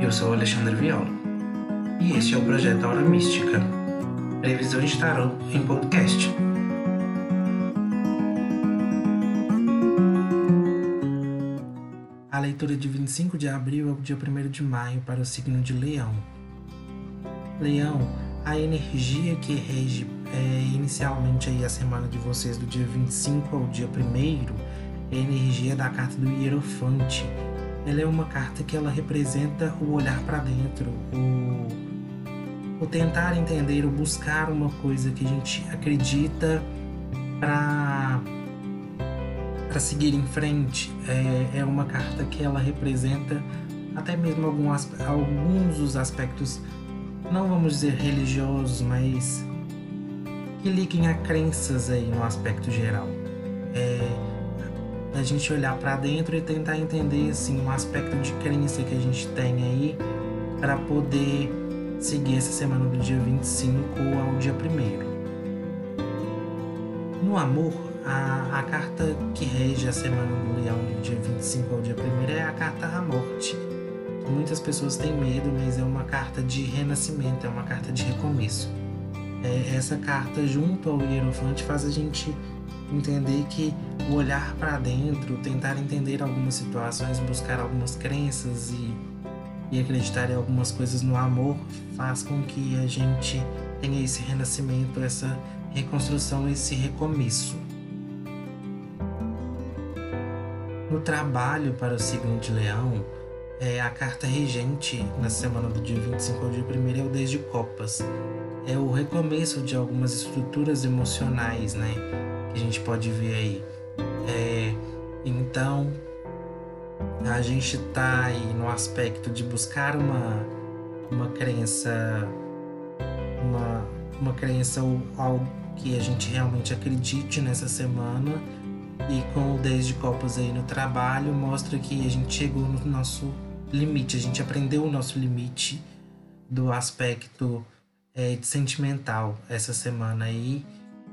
Eu sou Alexandre Viola e este é o projeto Aura Mística, previsão de tarot em podcast. A leitura de 25 de abril ao dia 1 de maio para o signo de Leão. Leão, a energia que rege é, inicialmente aí a semana de vocês do dia 25 ao dia 1 é a energia da carta do Hierofante. Ela é uma carta que ela representa o olhar para dentro, o, o tentar entender, o buscar uma coisa que a gente acredita para para seguir em frente. É, é uma carta que ela representa até mesmo alguns, alguns dos aspectos, não vamos dizer religiosos, mas que liguem a crenças aí no aspecto geral. É, a gente olhar para dentro e tentar entender assim um aspecto de crença que a gente tem aí para poder seguir essa semana do dia 25 ao dia 1 No amor, a, a carta que rege a semana do leão do dia 25 ao dia 1 é a carta da morte. Muitas pessoas têm medo, mas é uma carta de renascimento, é uma carta de recomeço é, essa carta junto ao Hierofante faz a gente entender que o olhar para dentro, tentar entender algumas situações, buscar algumas crenças e, e acreditar em algumas coisas no amor faz com que a gente tenha esse renascimento, essa reconstrução, esse recomeço. No trabalho para o signo de Leão, é, a carta regente na semana do dia 25 ao dia 1 é o 10 de Copas é o recomeço de algumas estruturas emocionais, né? Que a gente pode ver aí. É, então, a gente tá aí no aspecto de buscar uma, uma crença, uma, uma crença ou algo que a gente realmente acredite nessa semana. E com o 10 de copas aí no trabalho, mostra que a gente chegou no nosso limite, a gente aprendeu o nosso limite do aspecto é, sentimental essa semana aí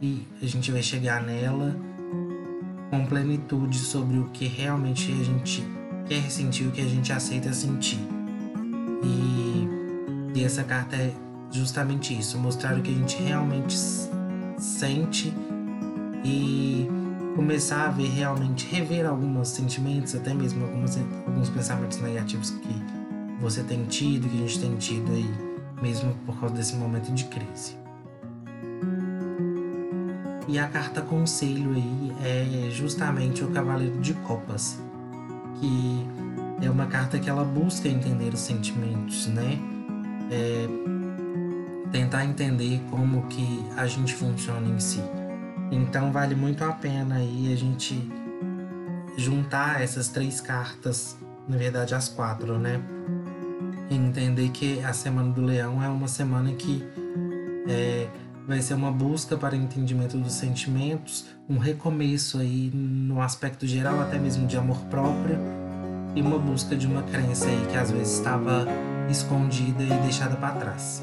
e a gente vai chegar nela com plenitude sobre o que realmente a gente quer sentir, o que a gente aceita sentir. E, e essa carta é justamente isso, mostrar o que a gente realmente sente e começar a ver realmente, rever alguns sentimentos, até mesmo alguns, alguns pensamentos negativos que você tem tido, que a gente tem tido aí mesmo por causa desse momento de crise. E a carta conselho aí é justamente o Cavaleiro de Copas, que é uma carta que ela busca entender os sentimentos, né? É tentar entender como que a gente funciona em si. Então vale muito a pena aí a gente juntar essas três cartas, na verdade as quatro, né? e entender que a Semana do Leão é uma semana que é, vai ser uma busca para entendimento dos sentimentos, um recomeço aí no aspecto geral, até mesmo de amor próprio, e uma busca de uma crença aí que às vezes estava escondida e deixada para trás.